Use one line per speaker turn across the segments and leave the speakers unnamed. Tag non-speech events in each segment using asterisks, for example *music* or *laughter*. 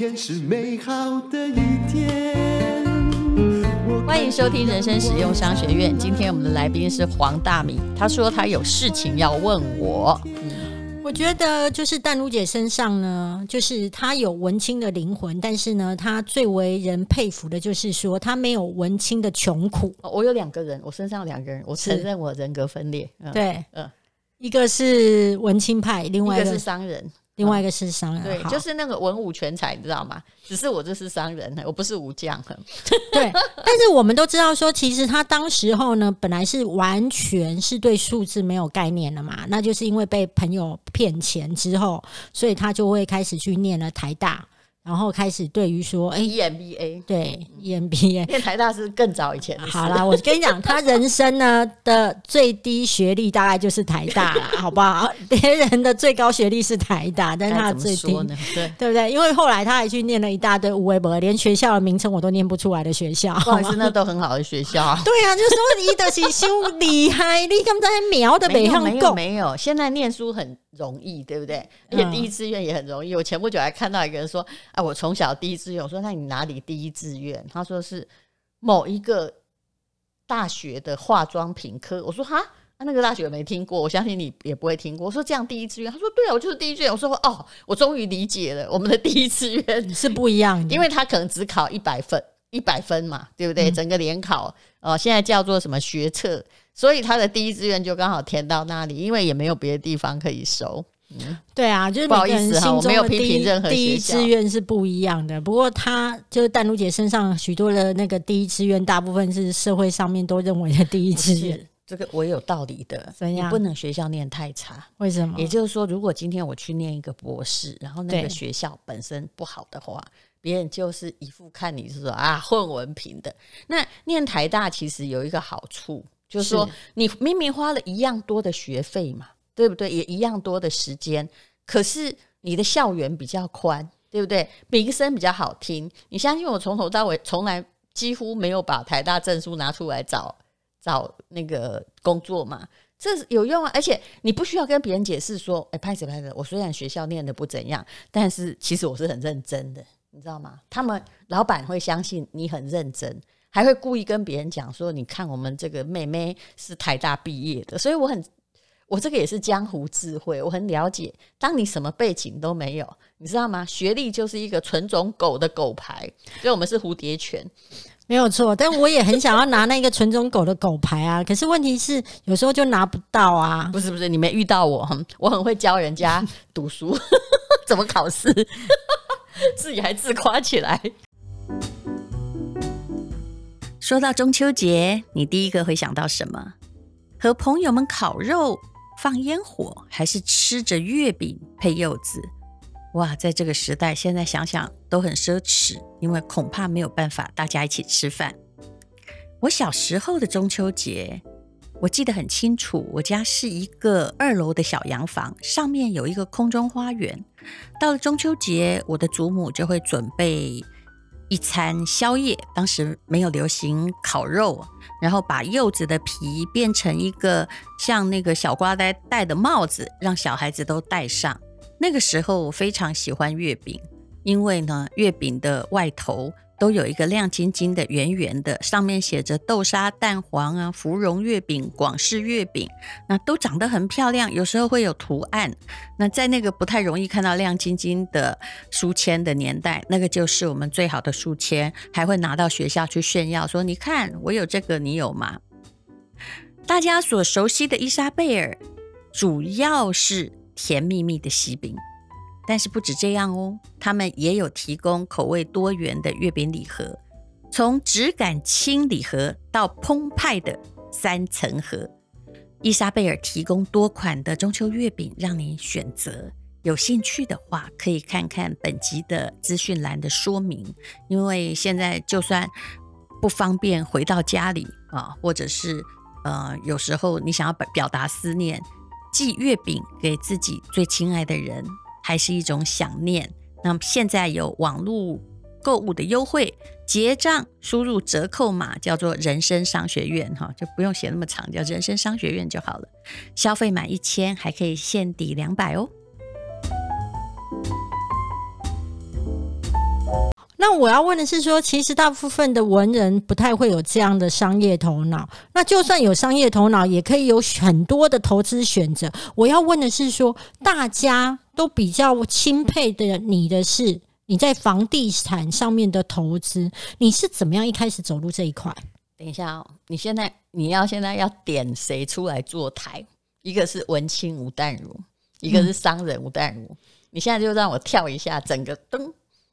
天是美好的一天。
欢迎收听人生实用商学院。今天我们的来宾是黄大米，他说他有事情要问我。
嗯，我觉得就是淡如姐身上呢，就是她有文青的灵魂，但是呢，她最为人佩服的就是说她没有文青的穷苦。
我有两个人，我身上有两个人，我承认我人格分裂。
嗯、对，嗯，一个是文青派，另外一个，
一个是商人。
另外一个是商人，
对，就是那个文武全才，你知道吗？只是我这是商人，*laughs* 我不是武将。*laughs*
对，但是我们都知道说，其实他当时候呢，本来是完全是对数字没有概念的嘛，那就是因为被朋友骗钱之后，所以他就会开始去念了台大。然后开始对于说，哎
，EMBA，
对，EMBA，
念 *laughs* 台大是更早以前的事。
好啦，我跟你讲，他人生呢的最低学历大概就是台大了，*laughs* 好不好？别人的最高学历是台大，但是他最低，对，对不对？因为后来他还去念了一大堆无微博，连学校的名称我都念不出来的学校，
不好意思，那都很好的学校。*laughs*
对啊，就是说你的是修厉害，你刚才瞄的北上
没有没有，现在念书很。容易对不对？而且第一志愿也很容易。嗯、我前不久还看到一个人说：“哎、啊，我从小第一志愿。”我说：“那你哪里第一志愿？”他说是某一个大学的化妆品科。我说：“哈，那那个大学没听过，我相信你也不会听过。”我说：“这样第一志愿？”他说：“对啊，我就是第一志愿。”我说：“哦，我终于理解了，我们的第一志愿
是不一样的，*laughs*
因为他可能只考一百分，一百分嘛，对不对？嗯、整个联考哦，现在叫做什么学测。”所以他的第一志愿就刚好填到那里，因为也没有别的地方可以收。
嗯，对啊，就是每个人心中的第一第一志愿是不一样的。不过他就是淡如姐身上许多的那个第一志愿，大部分是社会上面都认为的第一志愿。
这个我有道理的，
怎样？
你不能学校念太差。
为什么？
也就是说，如果今天我去念一个博士，然后那个学校本身不好的话，别人就是一副看你是说啊混文凭的。那念台大其实有一个好处。就是说，你明明花了一样多的学费嘛，对不对？也一样多的时间，可是你的校园比较宽，对不对？名声比较好听。你相信我，从头到尾从来几乎没有把台大证书拿出来找找那个工作嘛，这有用啊！而且你不需要跟别人解释说，哎，拍谢拍谢，我虽然学校念的不怎样，但是其实我是很认真的，你知道吗？他们老板会相信你很认真。还会故意跟别人讲说：“你看，我们这个妹妹是台大毕业的。”所以我很，我这个也是江湖智慧，我很了解。当你什么背景都没有，你知道吗？学历就是一个纯种狗的狗牌，所以我们是蝴蝶犬，
没有错。但我也很想要拿那个纯种狗的狗牌啊，*laughs* 可是问题是有时候就拿不到啊。
不是不是，你没遇到我，我很会教人家读书，*laughs* 怎么考试，*laughs* 自己还自夸起来。说到中秋节，你第一个会想到什么？和朋友们烤肉、放烟火，还是吃着月饼配柚子？哇，在这个时代，现在想想都很奢侈，因为恐怕没有办法大家一起吃饭。我小时候的中秋节，我记得很清楚，我家是一个二楼的小洋房，上面有一个空中花园。到了中秋节，我的祖母就会准备。一餐宵夜，当时没有流行烤肉，然后把柚子的皮变成一个像那个小瓜呆戴的帽子，让小孩子都戴上。那个时候我非常喜欢月饼，因为呢，月饼的外头。都有一个亮晶晶的、圆圆的，上面写着豆沙蛋黄啊、芙蓉月饼、广式月饼，那都长得很漂亮，有时候会有图案。那在那个不太容易看到亮晶晶的书签的年代，那个就是我们最好的书签，还会拿到学校去炫耀，说：“你看，我有这个，你有吗？”大家所熟悉的伊莎贝尔，主要是甜蜜蜜的喜饼。但是不止这样哦，他们也有提供口味多元的月饼礼盒，从质感轻礼盒到澎湃的三层盒。伊莎贝尔提供多款的中秋月饼让你选择，有兴趣的话可以看看本集的资讯栏的说明，因为现在就算不方便回到家里啊，或者是呃有时候你想要表表达思念，寄月饼给自己最亲爱的人。还是一种想念。那么现在有网络购物的优惠，结账输入折扣码叫做“人生商学院”哈，就不用写那么长，叫“人生商学院”就好了。消费满一千还可以现抵两百哦。
那我要问的是说，其实大部分的文人不太会有这样的商业头脑。那就算有商业头脑，也可以有很多的投资选择。我要问的是说，大家都比较钦佩的你的是你在房地产上面的投资，你是怎么样一开始走入这一块？
等一下哦，你现在你要现在要点谁出来坐台？一个是文青吴淡如，一个是商人吴淡如。你现在就让我跳一下，整个灯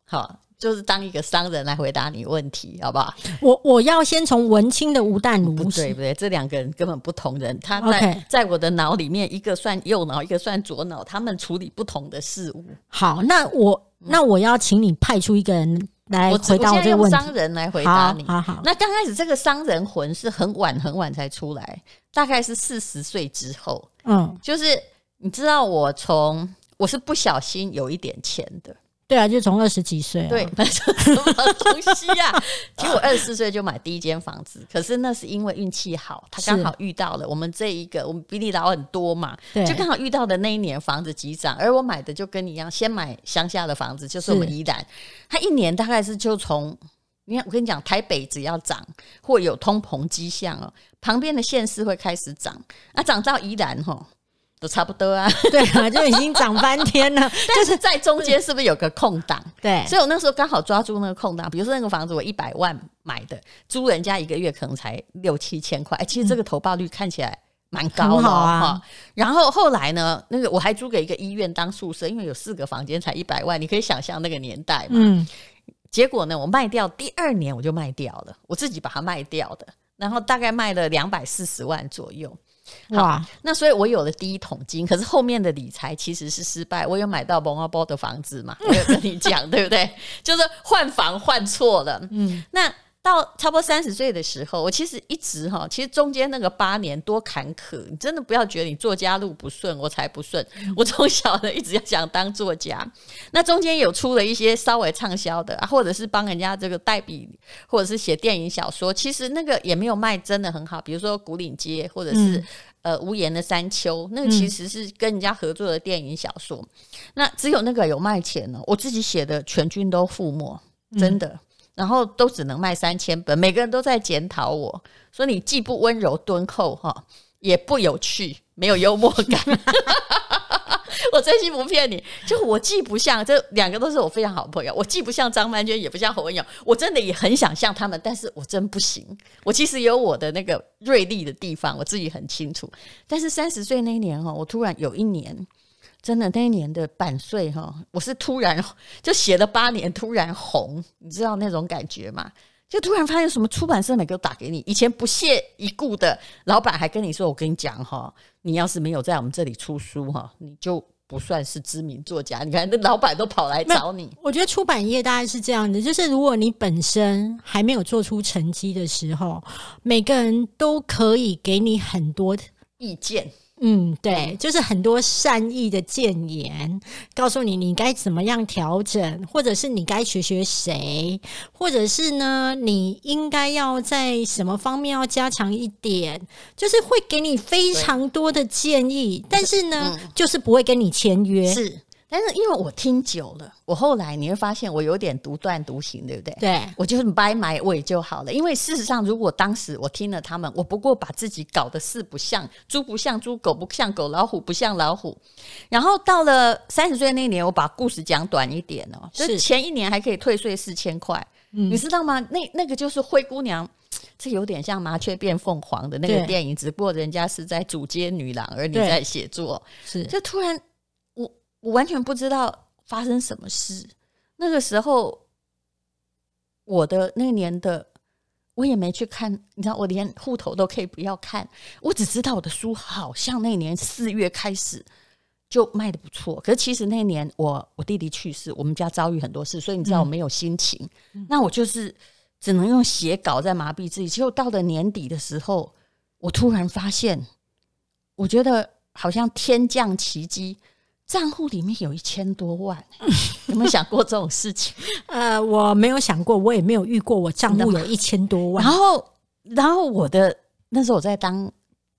好。就是当一个商人来回答你问题，好不好？*laughs*
我我要先从文青的吴淡如，
不对不对，这两个人根本不同人。他在
Okay.
在我的脑里面，一个算右脑，一个算左脑，他们处理不同的事物。
好，那我那我要请你派出一个人来回答我这个问题。
用商人来回答你。
好好好。
那刚开始这个商人魂是很晚很晚才出来，大概是四十岁之后。嗯，就是你知道，我从我是不小心有一点钱的。
对啊，就从二十几岁、啊。
对，买 *laughs* 什么东西呀、啊？其实我二十四岁就买第一间房子，可是那是因为运气好，他刚好遇到了我们这一个，我们比你老很多嘛，对就刚好遇到的那一年房子急涨，而我买的就跟你一样，先买乡下的房子，就是我们宜兰，他一年大概是就从，你看我跟你讲，台北只要涨或有通膨迹象哦，旁边的县市会开始涨，啊，涨到宜兰吼。都差不多啊，*laughs*
对啊，就已经涨翻天了。*laughs*
就是在中间是不是有个空档？
对，
所以我那时候刚好抓住那个空档。比如说那个房子我一百万买的，租人家一个月可能才六七千块。哎，其实这个投报率看起来蛮高的啊。然后后来呢，那个我还租给一个医院当宿舍，因为有四个房间才一百万，你可以想象那个年代嘛。嗯。结果呢，我卖掉第二年我就卖掉了，我自己把它卖掉的，然后大概卖了两百四十万左右。哇，那所以我有了第一桶金，可是后面的理财其实是失败。我有买到蒙阿波的房子嘛？*laughs* 我有跟你讲，对不对？就是换房换错了。嗯，那。到差不多三十岁的时候，我其实一直哈，其实中间那个八年多坎坷，你真的不要觉得你作家路不顺，我才不顺。我从小的一直要想当作家，那中间有出了一些稍微畅销的，啊，或者是帮人家这个代笔，或者是写电影小说，其实那个也没有卖真的很好。比如说《古岭街》，或者是呃《无言的山丘》，那个其实是跟人家合作的电影小说。那只有那个有卖钱了，我自己写的全军都覆没，真的。然后都只能卖三千本，每个人都在检讨我说，你既不温柔敦厚哈，也不有趣，没有幽默感。*laughs* 我真心不骗你，就我既不像这两个都是我非常好的朋友，我既不像张曼娟，也不像侯文咏，我真的也很想像他们，但是我真不行。我其实有我的那个锐利的地方，我自己很清楚。但是三十岁那一年哈，我突然有一年。真的那一年的版税哈，我是突然 *laughs* 就写了八年，突然红，你知道那种感觉吗？就突然发现什么出版社每个都打给你，以前不屑一顾的老板还跟你说：“我跟你讲哈，你要是没有在我们这里出书哈，你就不算是知名作家。”你看那老板都跑来找你。
我觉得出版业大概是这样的，就是如果你本身还没有做出成绩的时候，每个人都可以给你很多
意见。
嗯，对，就是很多善意的谏言，告诉你你该怎么样调整，或者是你该学学谁，或者是呢，你应该要在什么方面要加强一点，就是会给你非常多的建议，但是呢，嗯、就是不会跟你签约。
是。但是因为我听久了，我后来你会发现我有点独断独行，对不对？
对，
我就是 buy my way 就好了。因为事实上，如果当时我听了他们，我不过把自己搞得四不像，猪不像猪，狗不像狗，老虎不像老虎。然后到了三十岁那年，我把故事讲短一点哦，就是前一年还可以退税四千块，嗯，你知道吗？那那个就是灰姑娘，*tsk* 这有点像麻雀变凤凰的那个电影，只不过人家是在主街女郎，而你在写作，是就突然。我完全不知道发生什么事。那个时候，我的那年的我也没去看，你知道，我连户头都可以不要看。我只知道我的书好像那年四月开始就卖的不错。可是其实那年我我弟弟去世，我们家遭遇很多事，所以你知道我没有心情。嗯、那我就是只能用写稿在麻痹自己。结果到了年底的时候，我突然发现，我觉得好像天降奇迹。账户里面有一千多万，*laughs* 有没有想过这种事情？*laughs*
呃，我没有想过，我也没有遇过，我账户有一千多万。
然后，然后我的那时候我在当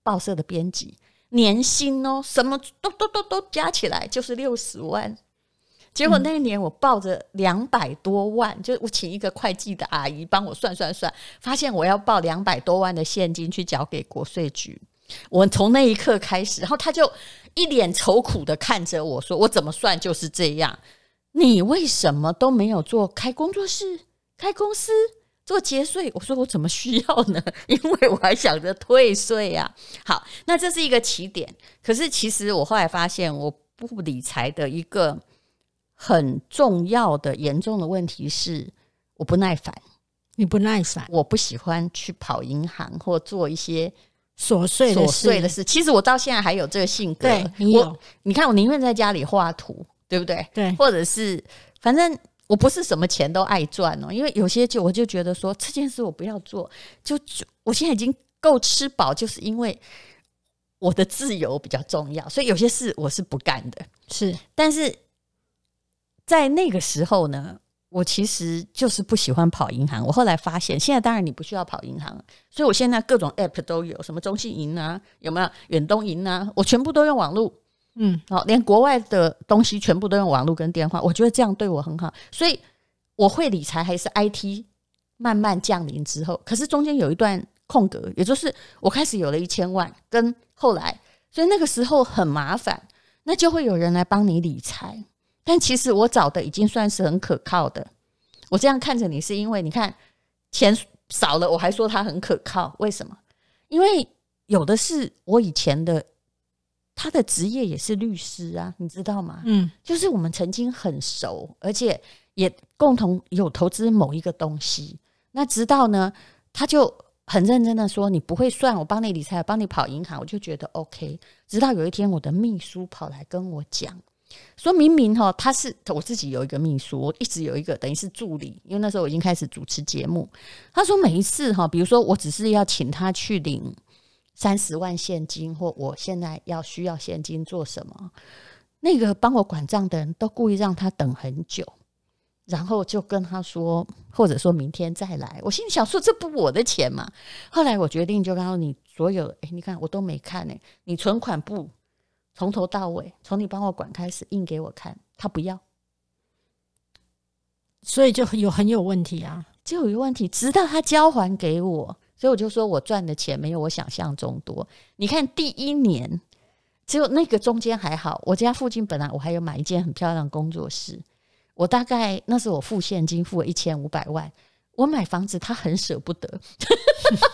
报社的编辑，年薪哦，什么都都都都加起来就是六十万。结果那一年我抱着两百多万，嗯、就我请一个会计的阿姨帮我算算算，发现我要报两百多万的现金去缴给国税局。我从那一刻开始，然后他就一脸愁苦的看着我说：“我怎么算就是这样，你为什么都没有做开工作室、开公司？”做节税，我说我怎么需要呢？*laughs* 因为我还想着退税呀。好，那这是一个起点。可是其实我后来发现，我不理财的一个很重要的、严重的问题是，我不耐烦。
你不耐烦，
我不喜欢去跑银行或做一些
琐碎
琐碎的事。其实我到现在还有这个性格。
对，你
看，我宁愿在家里画图，对不对？
对，
或者是反正。我不是什么钱都爱赚哦，因为有些就我就觉得说这件事我不要做，就我现在已经够吃饱，就是因为我的自由比较重要，所以有些事我是不干的。
是，
但是在那个时候呢，我其实就是不喜欢跑银行。我后来发现，现在当然你不需要跑银行，所以我现在各种 app 都有，什么中信银啊，有没有远东银啊，我全部都用网络。嗯，好，连国外的东西全部都用网络跟电话，我觉得这样对我很好，所以我会理财还是 IT 慢慢降临之后，可是中间有一段空格，也就是我开始有了一千万，跟后来，所以那个时候很麻烦，那就会有人来帮你理财，但其实我找的已经算是很可靠的，我这样看着你是因为你看钱少了，我还说他很可靠，为什么？因为有的是我以前的。他的职业也是律师啊，你知道吗？嗯，就是我们曾经很熟，而且也共同有投资某一个东西。那直到呢，他就很认真的说：“你不会算，我帮你理财，我帮你跑银行。”我就觉得 OK。直到有一天，我的秘书跑来跟我讲，说明明哈，他是我自己有一个秘书，我一直有一个等于是助理，因为那时候我已经开始主持节目。他说每一次哈，比如说我只是要请他去领。三十万现金，或我现在要需要现金做什么？那个帮我管账的人都故意让他等很久，然后就跟他说，或者说明天再来。我心里想说，这不我的钱嘛。后来我决定就告诉你所有，哎，你看我都没看呢。你存款簿从头到尾，从你帮我管开始印给我看，他不要，
所以就有很有问题啊，
就有一个问题，直到他交还给我。所以我就说，我赚的钱没有我想象中多。你看第一年，只有那个中间还好。我家附近本来我还有买一间很漂亮的工作室，我大概那时候我付现金付了一千五百万。我买房子他很舍不得，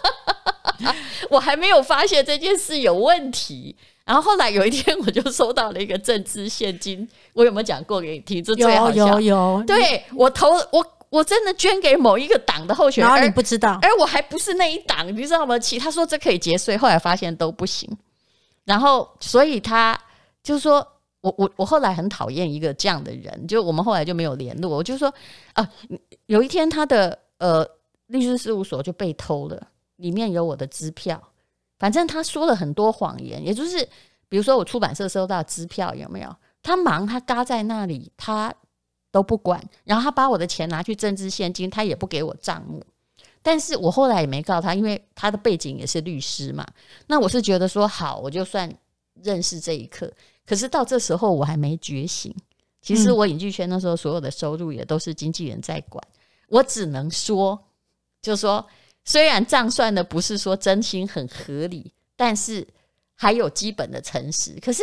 *laughs* 我还没有发现这件事有问题。然后后来有一天我就收到了一个政治现金，我有没有讲过给你听？这最好笑。
有有有，
对我投我。我真的捐给某一个党的候选人，
然后你不知道，
而我还不是那一党，你知道吗？其他说这可以节税，后来发现都不行。然后，所以他就是说我我我后来很讨厌一个这样的人，就我们后来就没有联络。我就说啊，有一天他的呃律师事务所就被偷了，里面有我的支票。反正他说了很多谎言，也就是比如说我出版社收到支票有没有？他忙，他嘎在那里，他。都不管，然后他把我的钱拿去增资现金，他也不给我账目。但是我后来也没告他，因为他的背景也是律师嘛。那我是觉得说好，我就算认识这一刻。可是到这时候我还没觉醒。其实我影剧圈那时候所有的收入也都是经纪人在管。我只能说，就说，虽然账算的不是说真心很合理，但是还有基本的诚实。可是。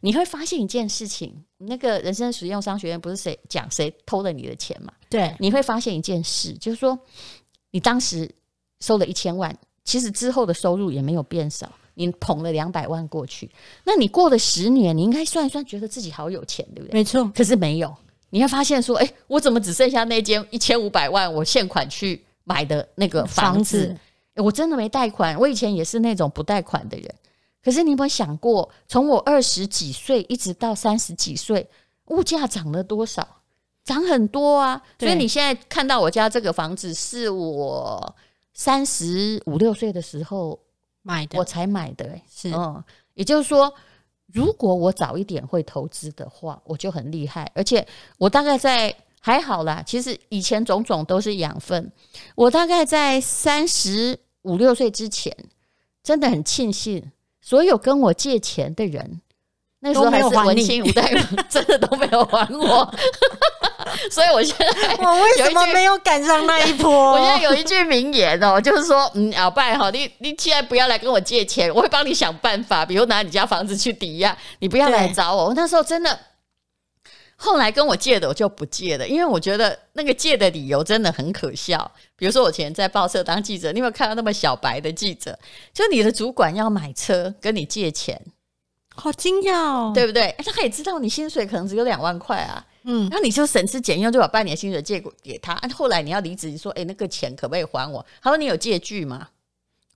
你会发现一件事情，那个人生实用商学院不是谁讲谁偷了你的钱嘛？
对，
你会发现一件事，就是说你当时收了一千万，其实之后的收入也没有变少，你捧了两百万过去，那你过了十年，你应该算一算，觉得自己好有钱，对不对？
没错。
可是没有，你会发现说，哎，我怎么只剩下那间一千五百万我现款去买的那个房子？房子我真的没贷款，我以前也是那种不贷款的人。可是你有没有想过，从我二十几岁一直到三十几岁，物价涨了多少？涨很多啊！所以你现在看到我家这个房子，是我三十五六岁的时候买的，我才买的。是，嗯，也就是说，如果我早一点会投资的话，我就很厉害。而且我大概在还好啦，其实以前种种都是养分。我大概在三十五六岁之前，真的很庆幸。所有跟我借钱的人，那时候还是文青五代，*laughs* 真的都没有还我。*laughs* 所以我现在
我为什么没有赶上那一波？*laughs*
我现在有一句名言哦，就是说，嗯，老伴哈，你你既然不要来跟我借钱，我会帮你想办法，比如拿你家房子去抵押，你不要来找我。我那时候真的，后来跟我借的我就不借了，因为我觉得那个借的理由真的很可笑。比如说我以前在报社当记者，你有没有看到那么小白的记者？就你的主管要买车跟你借钱，
好惊讶哦，
对不对？他可以知道你薪水可能只有两万块啊。嗯，然后你就省吃俭用就把半年薪水借给他。后来你要离职，你说：“哎，那个钱可不可以还我？”他说：“你有借据吗？”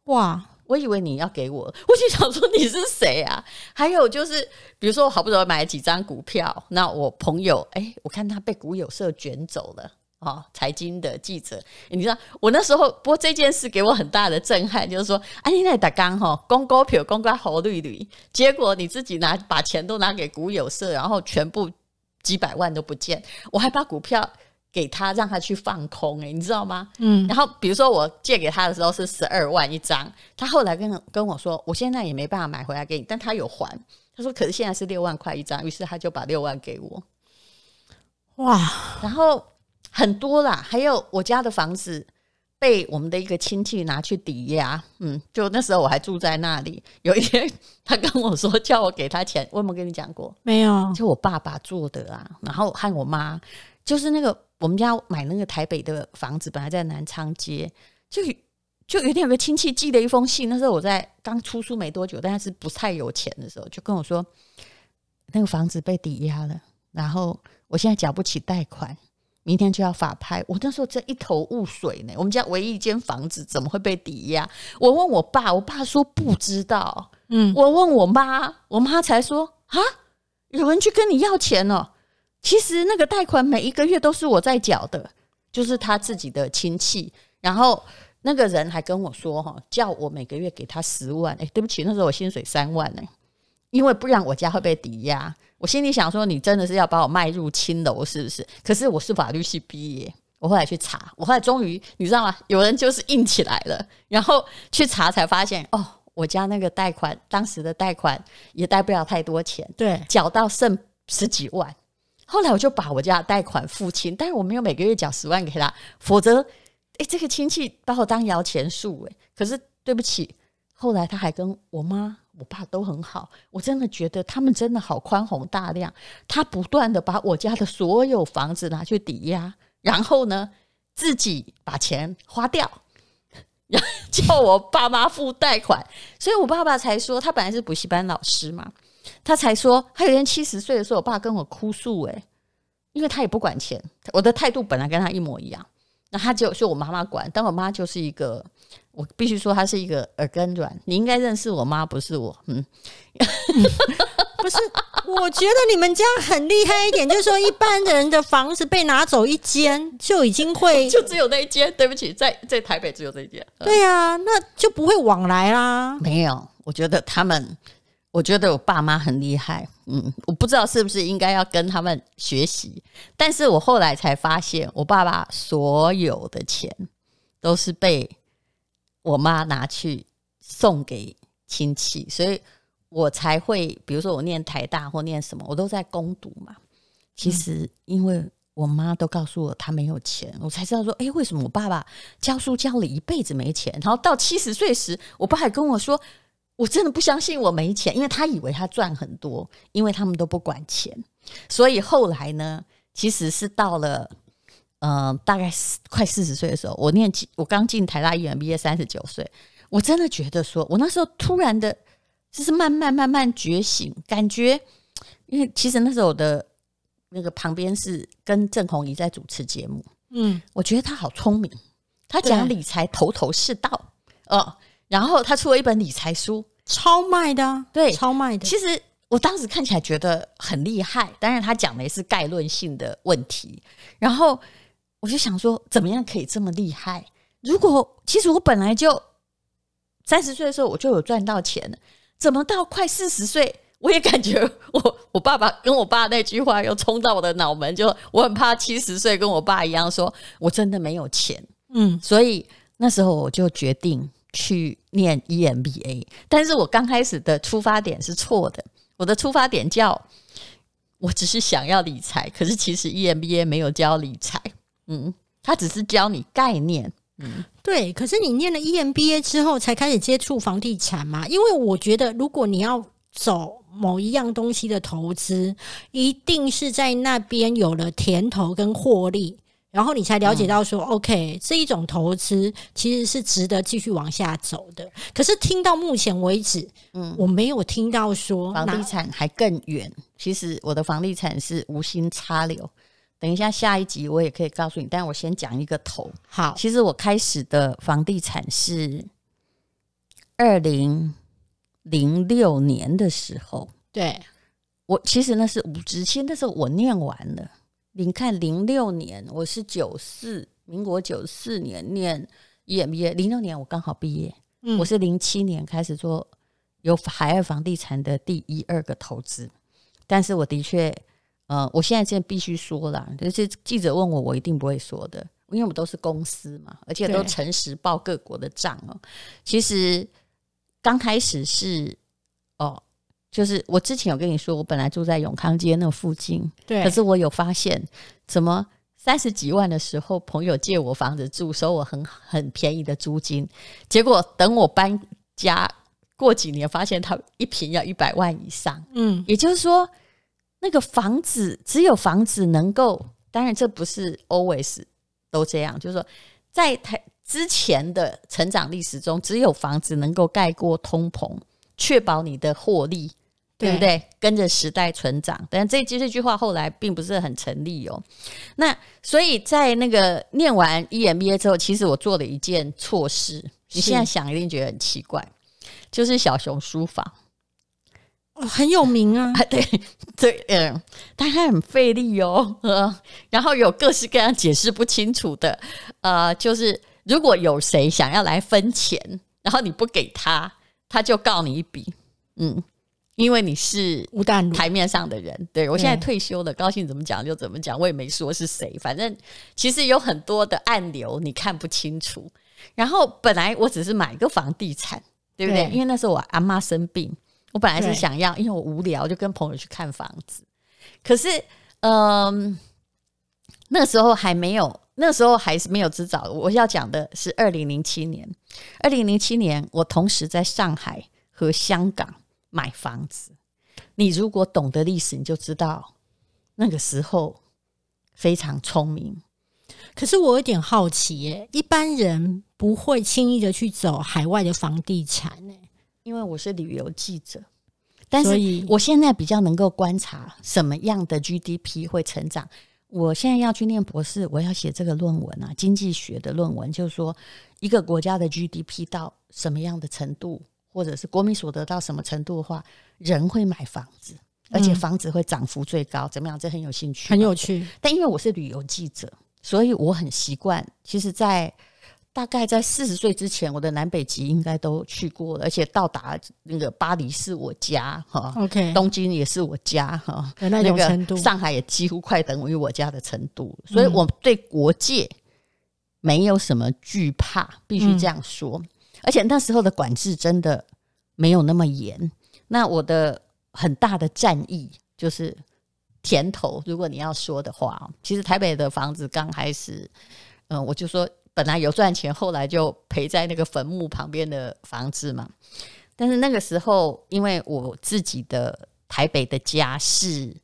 哇，
我以为你要给我，我就想说你是谁啊？*laughs* 还有就是，比如说我好不容易买了几张股票，那我朋友哎，我看他被股有社卷走了哦，财经的记者，你知道我那时候，不过这件事给我很大的震撼，就是说，哎，你那打刚哈，公股票公股好绿绿，结果你自己拿把钱都拿给股有社，然后全部。几百万都不见，我还把股票给他，让他去放空，诶，你知道吗？嗯，然后比如说我借给他的时候是十二万一张，他后来跟跟我说，我现在也没办法买回来给你，但他有还，他说可是现在是六万块一张，于是他就把六万给我，哇，然后很多啦，还有我家的房子。被我们的一个亲戚拿去抵押，嗯，就那时候我还住在那里。有一天，他跟我说叫我给他钱，我有没有跟你讲过？
没有，
就我爸爸做的啊。然后和我妈，就是那个我们家买那个台北的房子，本来在南昌街，就就有一天有个亲戚寄了一封信。那时候我在刚出书没多久，但是不太有钱的时候，就跟我说那个房子被抵押了，然后我现在缴不起贷款。明天就要法拍，我那时候真一头雾水呢。我们家唯一一间房子怎么会被抵押？我问我爸，我爸说不知道。嗯，我问我妈，我妈才说啊，有人去跟你要钱哦。其实那个贷款每一个月都是我在缴的，就是他自己的亲戚。然后那个人还跟我说哈，叫我每个月给他十万。哎，对不起，那时候我薪水三万呢，因为不然我家会被抵押。我心里想说，你真的是要把我卖入青楼是不是？可是我是法律系毕业，我后来去查，我后来终于你知道吗？有人就是硬起来了，然后去查才发现，哦，我家那个贷款，当时的贷款也贷不了太多钱，对，缴到剩十几万。后来我就把我家的贷款付清，但是我没有每个月缴十万给他，否则，诶，这个亲戚把我当摇钱树，诶，可是对不起，后来他还跟我妈。我爸都很好，我真的觉得他们真的好宽宏大量。他不断的把我家的所有房子拿去抵押，然后呢，自己把钱花掉，然 *laughs* 后叫我爸妈付贷款。所以我爸爸才说，他本来是补习班老师嘛，他才说，他有一天七十岁的时候，我爸跟我哭诉，诶，因为他也不管钱，我的态度本来跟他一模一样，那他就就我妈妈管，但我妈就是一个。我必须说，她是一个耳根软。你应该认识我妈，不是我。嗯，*laughs*
不是。我觉得你们家很厉害一点，就是说，一般人的房子被拿走一间，就已经会 *laughs*
就只有那一间。对不起，在在台北只有这一间。
对啊，那就不会往来啦。
没有，我觉得他们，我觉得我爸妈很厉害。嗯，我不知道是不是应该要跟他们学习，但是我后来才发现，我爸爸所有的钱都是被。我妈拿去送给亲戚，所以我才会，比如说我念台大或念什么，我都在攻读嘛。其实因为我妈都告诉我她没有钱，我才知道说，哎，为什么我爸爸教书教了一辈子没钱，然后到七十岁时，我爸还跟我说，我真的不相信我没钱，因为他以为他赚很多，因为他们都不管钱。所以后来呢，其实是到了。嗯、呃，大概快四十岁的时候，我念我刚进台大医院毕业，三十九岁，我真的觉得说，我那时候突然的，就是慢慢慢慢觉醒，感觉，因为其实那时候我的那个旁边是跟郑弘仪在主持节目，嗯，我觉得他好聪明，他讲理财头头是道哦、呃，然后他出了一本理财书，
超卖的，
对，
超卖的。
其实我当时看起来觉得很厉害，当然他讲的也是概论性的问题，然后。我就想说，怎么样可以这么厉害？如果其实我本来就三十岁的时候我就有赚到钱了，怎么到快四十岁，我也感觉我我爸爸跟我爸那句话又冲到我的脑门，就我很怕七十岁跟我爸一样，说我真的没有钱。嗯，所以那时候我就决定去念 EMBA，但是我刚开始的出发点是错的。我的出发点叫我只是想要理财，可是其实 EMBA 没有教理财，嗯，他只是教你概念，嗯，
对。可是你念了 EMBA 之后才开始接触房地产嘛？因为我觉得如果你要走某一样东西的投资，一定是在那边有了甜头跟获利。然后你才了解到说，嗯，OK，这一种投资其实是值得继续往下走的。可是听到目前为止，嗯，我没有听到说
房地产还更远。其实我的房地产是无心插柳。等一下下一集我也可以告诉你，但我先讲一个头。
好，
其实我开始的房地产是二零零六年的时候。
对，
我其实那是五支签，那时候我念完了。你看，零六年我是九四，民国九四年念 EMBA，零六年我刚好毕业。嗯，我是零七年开始做有海外房地产的第一二个投资。但是我的确，呃，我现在现在必须说了，就是记者问我，我一定不会说的，因为我们都是公司嘛，而且都诚实报各国的账哦。其实刚开始是哦。就是我之前有跟你说，我本来住在永康街那附近，
对。
可是我有发现，怎么三十几万的时候，朋友借我房子住，收我很很便宜的租金，结果等我搬家过几年，发现他一平要一百万以上。嗯，也就是说，那个房子只有房子能够，当然这不是 always 都这样，就是说，在台之前的成长历史中，只有房子能够盖过通膨，确保你的获利。对不对？跟着时代成长，但这这句话后来并不是很成立哦。那所以在那个念完 EMBA 之后，其实我做了一件错事。你现在想一定觉得很奇怪，就是小熊书房，
哦，很有名啊。*laughs*
对对，嗯，但它很费力哦。呃，然后有各式各样解释不清楚的。呃，就是如果有谁想要来分钱，然后你不给他，他就告你一笔。嗯。因为你是台面上的人，对，我现在退休了，高兴怎么讲就怎么讲，我也没说是谁，反正其实有很多的暗流你看不清楚。然后本来我只是买个房地产，对不对？因为那时候我阿妈生病，我本来是想要，因为我无聊就跟朋友去看房子。可是，嗯，那时候还没有，那时候还是没有知道。我要讲的是二零零七年，二零零七年我同时在上海和香港。买房子，你如果懂得历史，你就知道那个时候非常聪明。
可是我有点好奇耶，一般人不会轻易的去走海外的房地产呢？
因为我是旅游记者，但是我现在比较能够观察什么样的 GDP 会成长。我现在要去念博士，我要写这个论文啊，经济学的论文，就是说一个国家的 GDP 到什么样的程度。或者是国民所得到什么程度的话，人会买房子，而且房子会涨幅最高，怎么样？这很有兴趣，
很有趣。
但因为我是旅游记者，所以我很习惯。其实，在大概在四十岁之前，我的南北极应该都去过了，而且到达那个巴黎是我家哈
，OK，
东京也是我家哈，
那种程度，
上海也几乎快等于我家的程度，所以我对国界没有什么惧怕，必须这样说。嗯而且那时候的管制真的没有那么严。那我的很大的战役就是甜头。如果你要说的话，其实台北的房子刚开始，嗯，我就说本来有赚钱，后来就赔在那个坟墓旁边的房子嘛。但是那个时候，因为我自己的台北的家是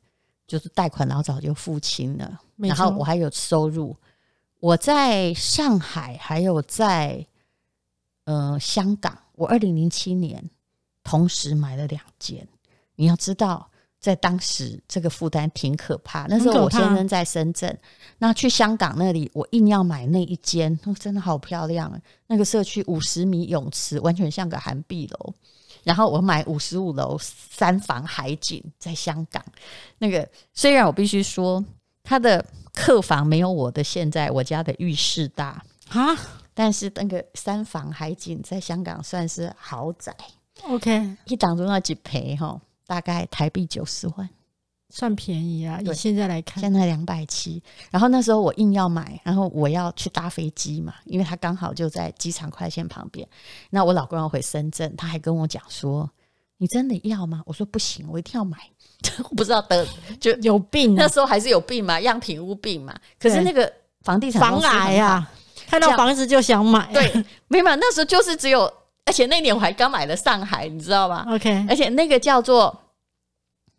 就是贷款老早就付清了，然后我还有收入。我在上海还有在。呃，香港，我二零零七年同时买了两间。你要知道，在当时这个负担挺可怕。那时候我先生在深圳，那去香港那里，我硬要买那一间，哦，真的好漂亮。那个社区五十米泳池，完全像个涵碧楼。然后我买五十五楼三房海景，在香港。那个虽然我必须说，他的客房没有我的现在我家的浴室大啊。但是那个三房海景在香港算是豪宅
，OK，
一档中要几赔哈？大概台币九十万，
算便宜啊。以现在来看，
现在两百七。然后那时候我硬要买，然后我要去搭飞机嘛，因为他刚好就在机场快线旁边。那我老公要回深圳，他还跟我讲说：“你真的要吗？我说不行，我一定要买。*laughs* 我不知道得就
有病，
那时候还是有病嘛，样品屋病嘛。可是那个房地产
房癌呀，看到房子就想买。
对，没买。那时候就是只有，而且那年我还刚买了上海，你知道吗
？OK，
而且那个叫做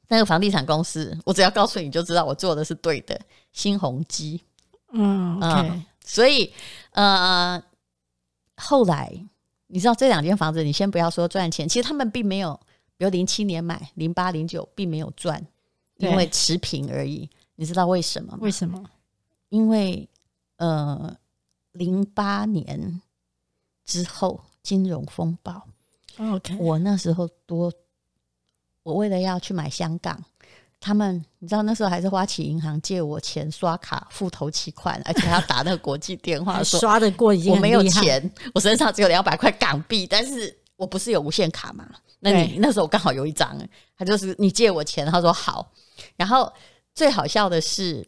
那个房地产公司，我只要告诉你就知道我做的是对的，新鸿基。
嗯，OK，
嗯，所以呃，后来你知道这两间房子，你先不要说赚钱，其实他们并没有。比如零七年买，零八零九并没有赚，因为持平而已。你知道为什么吗？
为什么？
因为呃，零八年之后金融风暴。
OK，
我那时候多，我为了要去买香港，他们你知道那时候还是花旗银行借我钱刷卡付头期款，而且还要打那个国际电话说
刷得过已经
我没有钱，我身上只有两百块港币，但是我不是有无限卡嘛？那你那时候我刚好有一张，他就是你借我钱，他说好。然后最好笑的是，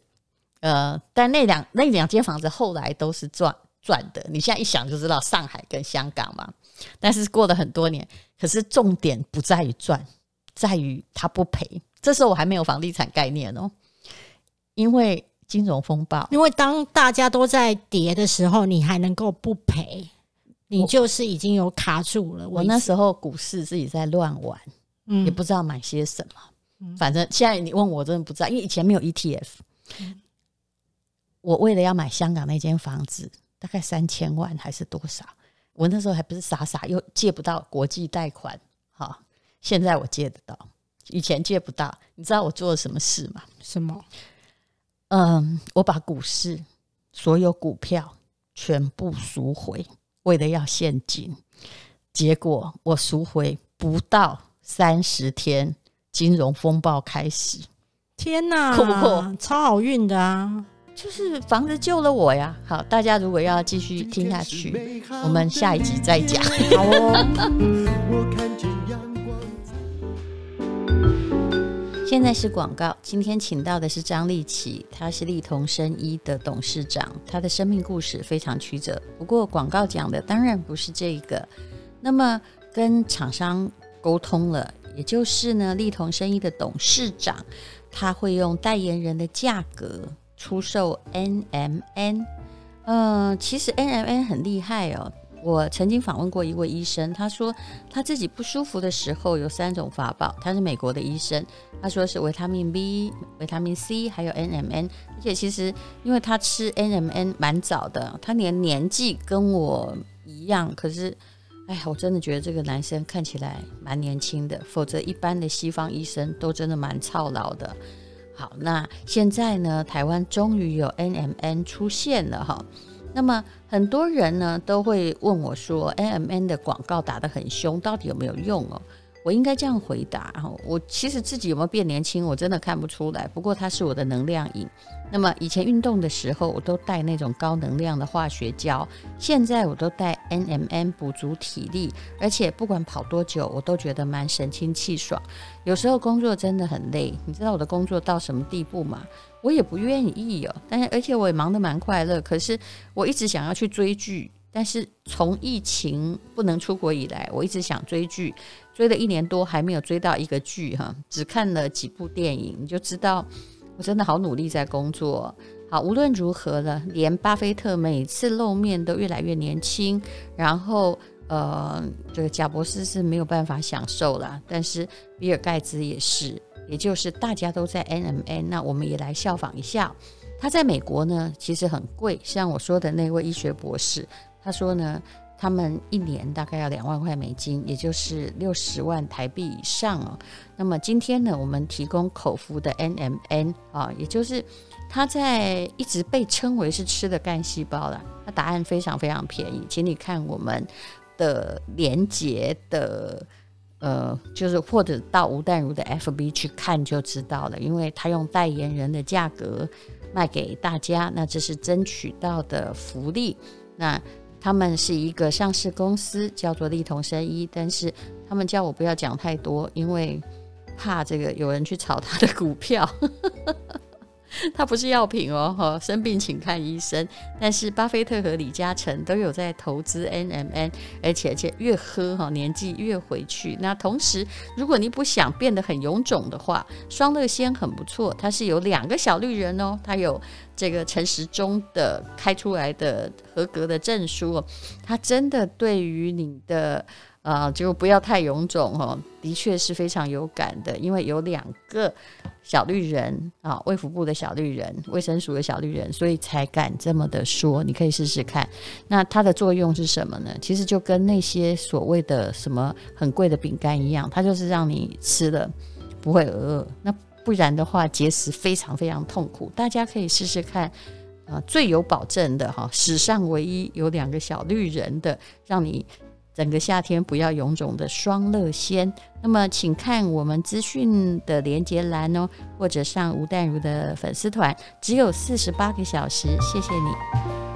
呃，但那两那两间房子后来都是赚赚的。你现在一想就知道上海跟香港嘛。但是过了很多年，可是重点不在于赚，在于他不赔。这时候我还没有房地产概念哦，因为金融风暴，
因为当大家都在跌的时候，你还能够不赔。你就是已经有卡住了。
我，我那时候股市自己在乱玩，嗯，也不知道买些什么。嗯，反正现在你问我，真的不知道，因为以前没有 ETF。嗯，我为了要买香港那间房子，大概三千万还是多少？我那时候还不是傻傻，又借不到国际贷款。哈，现在我借得到，以前借不到。你知道我做了什么事吗？
什么？
嗯，我把股市所有股票全部赎回。为了要现金，结果我赎回不到三十天，金融风暴开始。
天哪，
酷不酷？
超好运的啊！
就是房子救了我呀。好，大家如果要继续听下去，我们下一集再讲。好哦。现在是广告。今天请到的是张立奇，他是丽彤生医的董事长，他的生命故事非常曲折。不过广告讲的当然不是这个。那么跟厂商沟通了，也就是呢，丽彤生医的董事长，他会用代言人的价格出售 NMN。嗯、其实 NMN 很厉害哦。我曾经访问过一位医生，他说他自己不舒服的时候有三种法宝。他是美国的医生，他说是维他命 B、维他命 C，还有 NMN。而且其实因为他吃 NMN 蛮早的，他连年纪跟我一样。可是，哎呀，我真的觉得这个男生看起来蛮年轻的，否则一般的西方医生都真的蛮操劳的。好，那现在呢，台湾终于有 NMN 出现了哈。那么很多人呢都会问我说：“NMN 的广告打得很凶，到底有没有用哦？”我应该这样回答哈，我其实自己有没有变年轻，我真的看不出来。不过它是我的能量饮。那么以前运动的时候，我都带那种高能量的化学胶，现在我都带 NMN 补足体力，而且不管跑多久，我都觉得蛮神清气爽。有时候工作真的很累，你知道我的工作到什么地步吗？我也不愿意哦，但是而且我也忙得蛮快乐。可是我一直想要去追剧，但是从疫情不能出国以来，我一直想追剧。追了一年多还没有追到一个剧哈，只看了几部电影，你就知道我真的好努力在工作。好，无论如何了，连巴菲特每次露面都越来越年轻，然后呃，这个贾博士是没有办法享受了，但是比尔盖茨也是，也就是大家都在 NMN，那我们也来效仿一下。他在美国呢，其实很贵，像我说的那位医学博士，他说呢。他们一年大概要两万块美金，也就是六十万台币以上哦。那么今天呢，我们提供口服的 NMN 啊，也就是它在一直被称为是吃的干细胞了。它答案非常非常便宜，请你看我们的连接的呃，就是或者到吴淡如的 FB 去看就知道了，因为他用代言人的价格卖给大家，那这是争取到的福利。那他们是一个上市公司，叫做力同生医，但是他们叫我不要讲太多，因为怕这个有人去炒他的股票。*laughs* 它不是药品哦，哈，生病请看医生。但是巴菲特和李嘉诚都有在投资 NMN，而且而且越喝哈，年纪越回去。那同时，如果你不想变得很臃肿的话，双乐仙很不错，它是有两个小绿人哦，它有这个陈时中的开出来的合格的证书哦，它真的对于你的。啊，就不要太臃肿哦，的确是非常有感的，因为有两个小绿人啊，卫福部的小绿人，卫生署的小绿人，所以才敢这么的说。你可以试试看。那它的作用是什么呢？其实就跟那些所谓的什么很贵的饼干一样，它就是让你吃了不会饿。那不然的话，节食非常非常痛苦。大家可以试试看啊，最有保证的哈，史上唯一有两个小绿人的，让你。整个夏天不要臃肿的双乐仙，那么请看我们资讯的连接栏哦，或者上吴淡如的粉丝团，只有四十八个小时，谢谢你。